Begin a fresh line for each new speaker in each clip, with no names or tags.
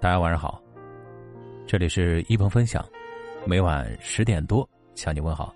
大家晚上好，这里是一鹏分享，每晚十点多向你问好。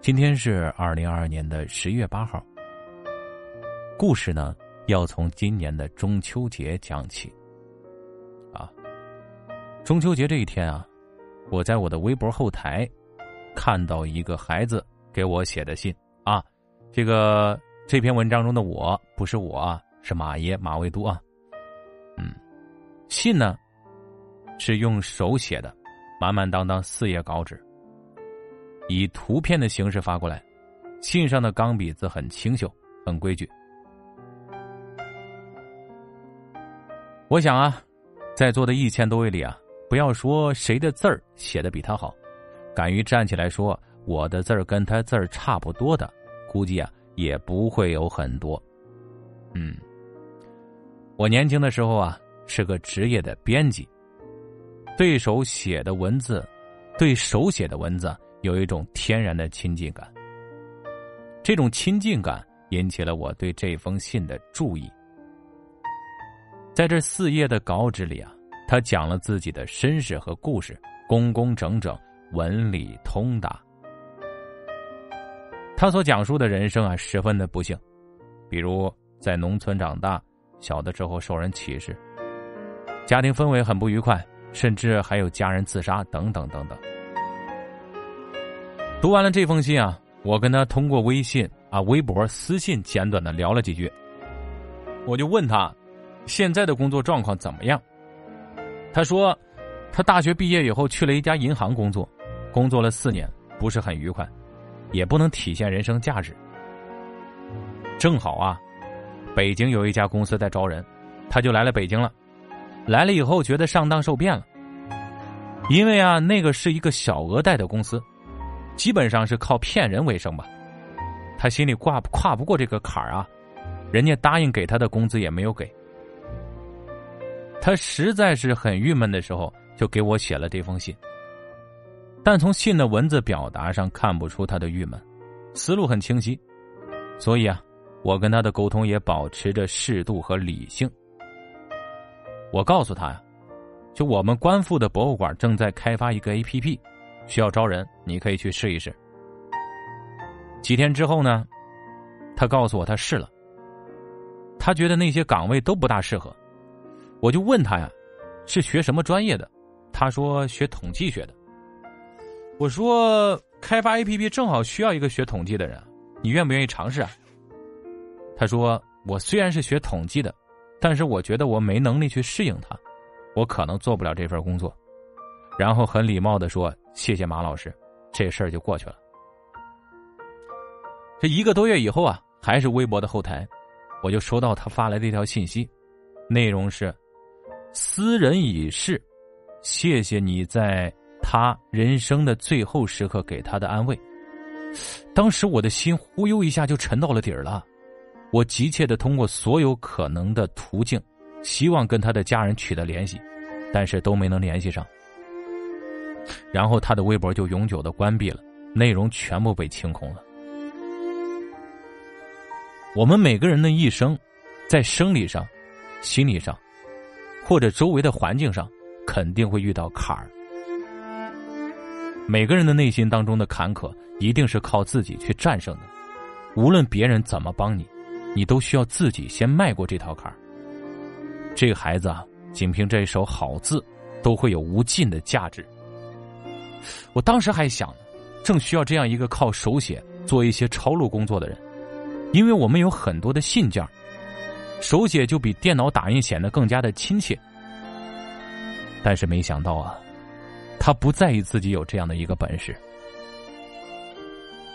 今天是二零二二年的十一月八号。故事呢，要从今年的中秋节讲起。啊，中秋节这一天啊，我在我的微博后台看到一个孩子给我写的信啊，这个这篇文章中的我不是我，是马爷马未都啊。信呢是用手写的，满满当当四页稿纸，以图片的形式发过来。信上的钢笔字很清秀，很规矩。我想啊，在座的一千多位里啊，不要说谁的字儿写的比他好，敢于站起来说我的字儿跟他字儿差不多的，估计啊也不会有很多。嗯。我年轻的时候啊，是个职业的编辑。对手写的文字，对手写的文字有一种天然的亲近感。这种亲近感引起了我对这封信的注意。在这四页的稿纸里啊，他讲了自己的身世和故事，工工整整，文理通达。他所讲述的人生啊，十分的不幸，比如在农村长大。小的时候受人歧视，家庭氛围很不愉快，甚至还有家人自杀等等等等。读完了这封信啊，我跟他通过微信啊、微博私信简短的聊了几句，我就问他现在的工作状况怎么样。他说，他大学毕业以后去了一家银行工作，工作了四年，不是很愉快，也不能体现人生价值。正好啊。北京有一家公司在招人，他就来了北京了。来了以后觉得上当受骗了，因为啊，那个是一个小额贷的公司，基本上是靠骗人为生吧。他心里挂跨不过这个坎儿啊，人家答应给他的工资也没有给。他实在是很郁闷的时候，就给我写了这封信。但从信的文字表达上看不出他的郁闷，思路很清晰，所以啊。我跟他的沟通也保持着适度和理性。我告诉他呀，就我们官复的博物馆正在开发一个 A P P，需要招人，你可以去试一试。几天之后呢，他告诉我他试了，他觉得那些岗位都不大适合。我就问他呀，是学什么专业的？他说学统计学的。我说开发 A P P 正好需要一个学统计的人，你愿不愿意尝试啊？他说：“我虽然是学统计的，但是我觉得我没能力去适应他，我可能做不了这份工作。”然后很礼貌的说：“谢谢马老师，这事儿就过去了。”这一个多月以后啊，还是微博的后台，我就收到他发来的一条信息，内容是：“私人已逝，谢谢你在他人生的最后时刻给他的安慰。”当时我的心忽悠一下就沉到了底儿了。我急切的通过所有可能的途径，希望跟他的家人取得联系，但是都没能联系上。然后他的微博就永久的关闭了，内容全部被清空了。我们每个人的一生，在生理上、心理上，或者周围的环境上，肯定会遇到坎儿。每个人的内心当中的坎坷，一定是靠自己去战胜的，无论别人怎么帮你。你都需要自己先迈过这条坎儿。这个孩子啊，仅凭这一手好字，都会有无尽的价值。我当时还想，正需要这样一个靠手写做一些抄录工作的人，因为我们有很多的信件，手写就比电脑打印显得更加的亲切。但是没想到啊，他不在意自己有这样的一个本事。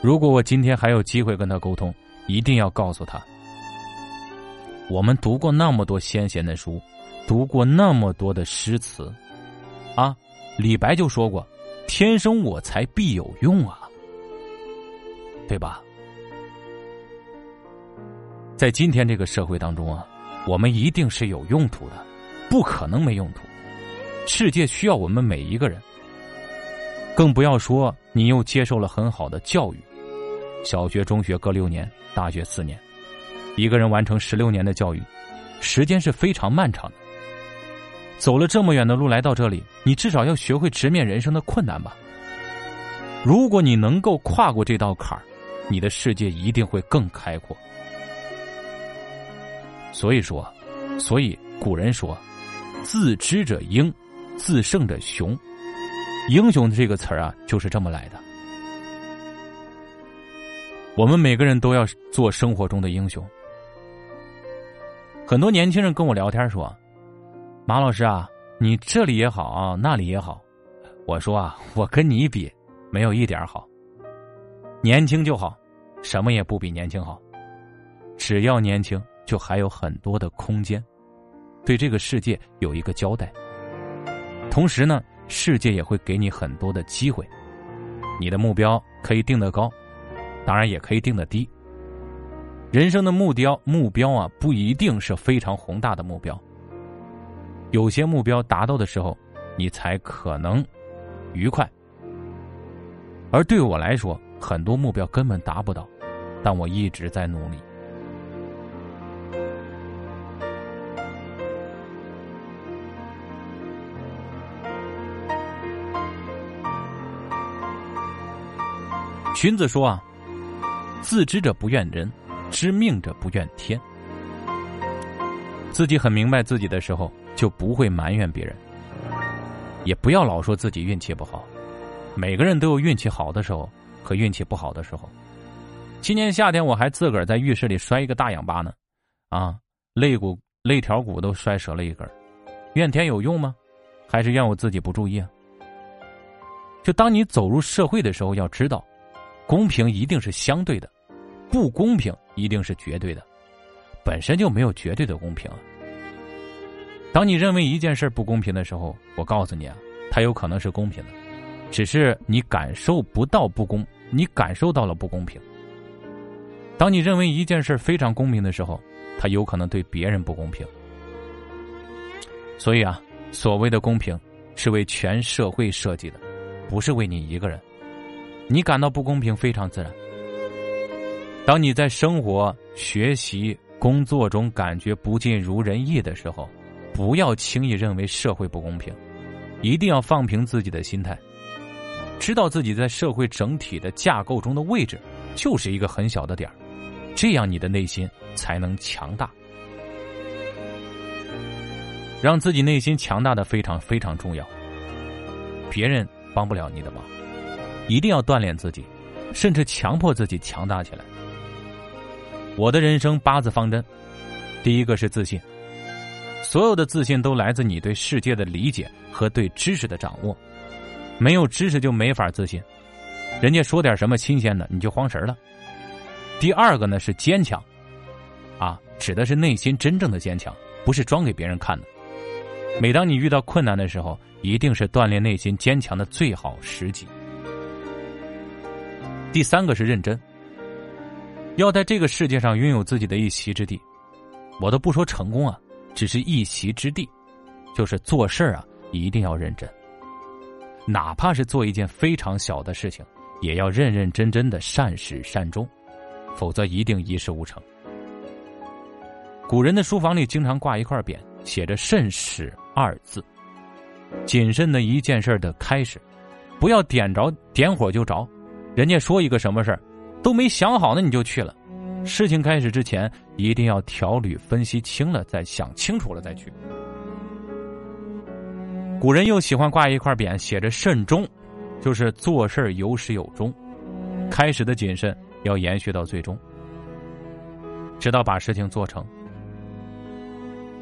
如果我今天还有机会跟他沟通，一定要告诉他。我们读过那么多先贤的书，读过那么多的诗词，啊，李白就说过：“天生我材必有用啊，对吧？”在今天这个社会当中啊，我们一定是有用途的，不可能没用途。世界需要我们每一个人，更不要说你又接受了很好的教育，小学、中学各六年，大学四年。一个人完成十六年的教育，时间是非常漫长的。走了这么远的路来到这里，你至少要学会直面人生的困难吧。如果你能够跨过这道坎儿，你的世界一定会更开阔。所以说，所以古人说：“自知者英，自胜者雄。”英雄这个词儿啊，就是这么来的。我们每个人都要做生活中的英雄。很多年轻人跟我聊天说：“马老师啊，你这里也好，那里也好。”我说啊，我跟你比。没有一点好。年轻就好，什么也不比年轻好。只要年轻，就还有很多的空间，对这个世界有一个交代。同时呢，世界也会给你很多的机会。你的目标可以定得高，当然也可以定得低。人生的目标目标啊，不一定是非常宏大的目标。有些目标达到的时候，你才可能愉快。而对我来说，很多目标根本达不到，但我一直在努力。荀子说啊：“自知者不怨人，知命者不怨天。”自己很明白自己的时候，就不会埋怨别人，也不要老说自己运气不好。每个人都有运气好的时候和运气不好的时候。今年夏天我还自个儿在浴室里摔一个大仰巴呢，啊，肋骨、肋条骨都摔折了一根。怨天有用吗？还是怨我自己不注意啊？就当你走入社会的时候，要知道，公平一定是相对的，不公平一定是绝对的，本身就没有绝对的公平。当你认为一件事不公平的时候，我告诉你啊，它有可能是公平的。只是你感受不到不公，你感受到了不公平。当你认为一件事非常公平的时候，它有可能对别人不公平。所以啊，所谓的公平是为全社会设计的，不是为你一个人。你感到不公平非常自然。当你在生活、学习、工作中感觉不尽如人意的时候，不要轻易认为社会不公平，一定要放平自己的心态。知道自己在社会整体的架构中的位置，就是一个很小的点儿，这样你的内心才能强大。让自己内心强大的非常非常重要。别人帮不了你的忙，一定要锻炼自己，甚至强迫自己强大起来。我的人生八字方针，第一个是自信，所有的自信都来自你对世界的理解和对知识的掌握。没有知识就没法自信，人家说点什么新鲜的你就慌神了。第二个呢是坚强，啊，指的是内心真正的坚强，不是装给别人看的。每当你遇到困难的时候，一定是锻炼内心坚强的最好时机。第三个是认真，要在这个世界上拥有自己的一席之地。我都不说成功啊，只是一席之地，就是做事啊一定要认真。哪怕是做一件非常小的事情，也要认认真真的善始善终，否则一定一事无成。古人的书房里经常挂一块匾，写着“慎始”二字，谨慎的一件事的开始，不要点着点火就着，人家说一个什么事儿，都没想好呢你就去了，事情开始之前一定要条理分析清了再想清楚了再去。古人又喜欢挂一块匾，写着“慎终”，就是做事有始有终，开始的谨慎要延续到最终，直到把事情做成。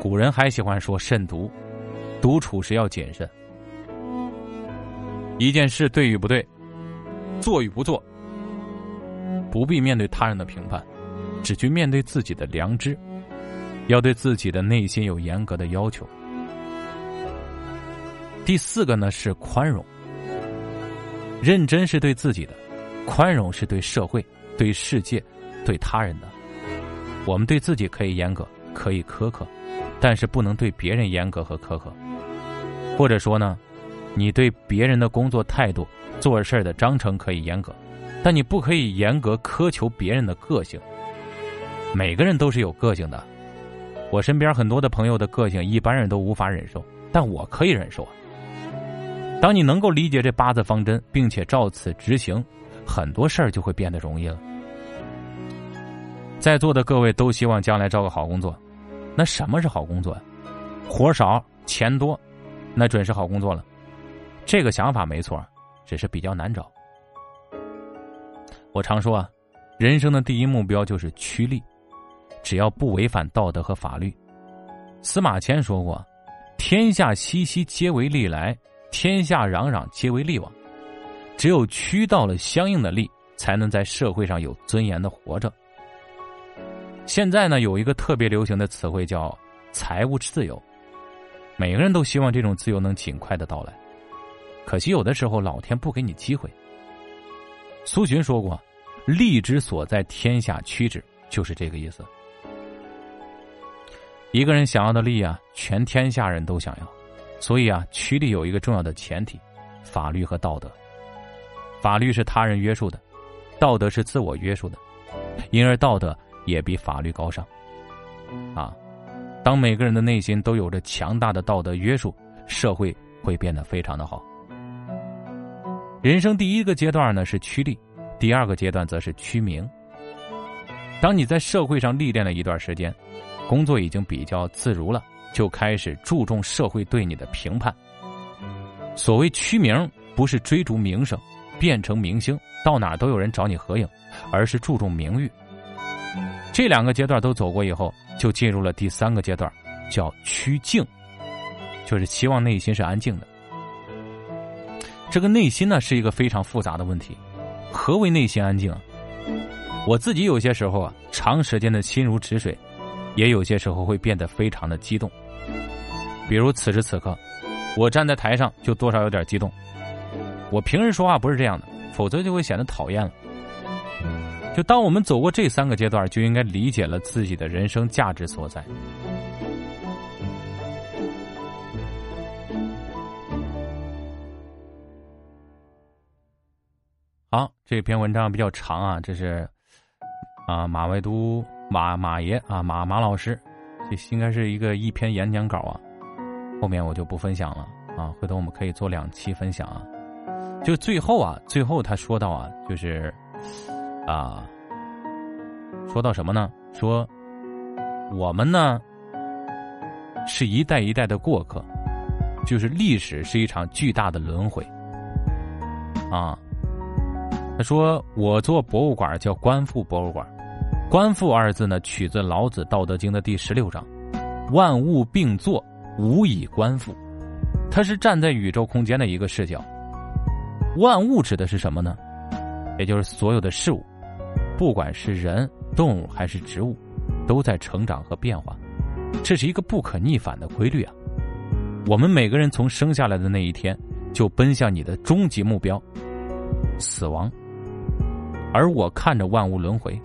古人还喜欢说“慎独”，独处时要谨慎。一件事对与不对，做与不做，不必面对他人的评判，只去面对自己的良知，要对自己的内心有严格的要求。第四个呢是宽容，认真是对自己的，宽容是对社会、对世界、对他人的。我们对自己可以严格，可以苛刻，但是不能对别人严格和苛刻。或者说呢，你对别人的工作态度、做事的章程可以严格，但你不可以严格苛求别人的个性。每个人都是有个性的，我身边很多的朋友的个性，一般人都无法忍受。但我可以忍受。当你能够理解这八字方针，并且照此执行，很多事儿就会变得容易了。在座的各位都希望将来找个好工作，那什么是好工作？活少钱多，那准是好工作了。这个想法没错，只是比较难找。我常说啊，人生的第一目标就是趋利，只要不违反道德和法律。司马迁说过：“天下熙熙，皆为利来；天下攘攘，皆为利往。”只有趋到了相应的利，才能在社会上有尊严的活着。现在呢，有一个特别流行的词汇叫“财务自由”，每个人都希望这种自由能尽快的到来。可惜有的时候老天不给你机会。苏洵说过：“利之所在，天下趋之。”就是这个意思。一个人想要的利啊，全天下人都想要，所以啊，趋利有一个重要的前提：法律和道德。法律是他人约束的，道德是自我约束的，因而道德。也比法律高尚，啊！当每个人的内心都有着强大的道德约束，社会会变得非常的好。人生第一个阶段呢是趋利，第二个阶段则是趋名。当你在社会上历练了一段时间，工作已经比较自如了，就开始注重社会对你的评判。所谓趋名，不是追逐名声，变成明星，到哪都有人找你合影，而是注重名誉。这两个阶段都走过以后，就进入了第三个阶段，叫趋静，就是期望内心是安静的。这个内心呢是一个非常复杂的问题，何为内心安静？我自己有些时候啊，长时间的心如止水，也有些时候会变得非常的激动。比如此时此刻，我站在台上就多少有点激动。我平时说话不是这样的，否则就会显得讨厌了。就当我们走过这三个阶段，就应该理解了自己的人生价值所在。好，这篇文章比较长啊，这是啊马未都马马爷啊马马老师，这应该是一个一篇演讲稿啊。后面我就不分享了啊，回头我们可以做两期分享啊。就最后啊，最后他说到啊，就是。啊，说到什么呢？说我们呢是一代一代的过客，就是历史是一场巨大的轮回。啊，他说我做博物馆叫观复博物馆，观复二字呢取自老子《道德经》的第十六章，万物并作，无以观复。它是站在宇宙空间的一个视角。万物指的是什么呢？也就是所有的事物。不管是人、动物还是植物，都在成长和变化，这是一个不可逆反的规律啊！我们每个人从生下来的那一天，就奔向你的终极目标——死亡。而我看着万物轮回，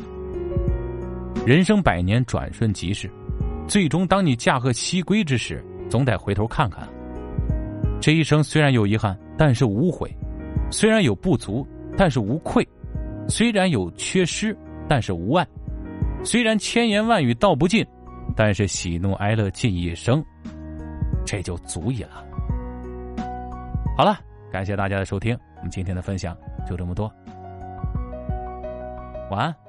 人生百年转瞬即逝，最终当你驾鹤西归之时，总得回头看看。这一生虽然有遗憾，但是无悔；虽然有不足，但是无愧。虽然有缺失，但是无碍；虽然千言万语道不尽，但是喜怒哀乐尽一生，这就足以了。好了，感谢大家的收听，我们今天的分享就这么多，晚安。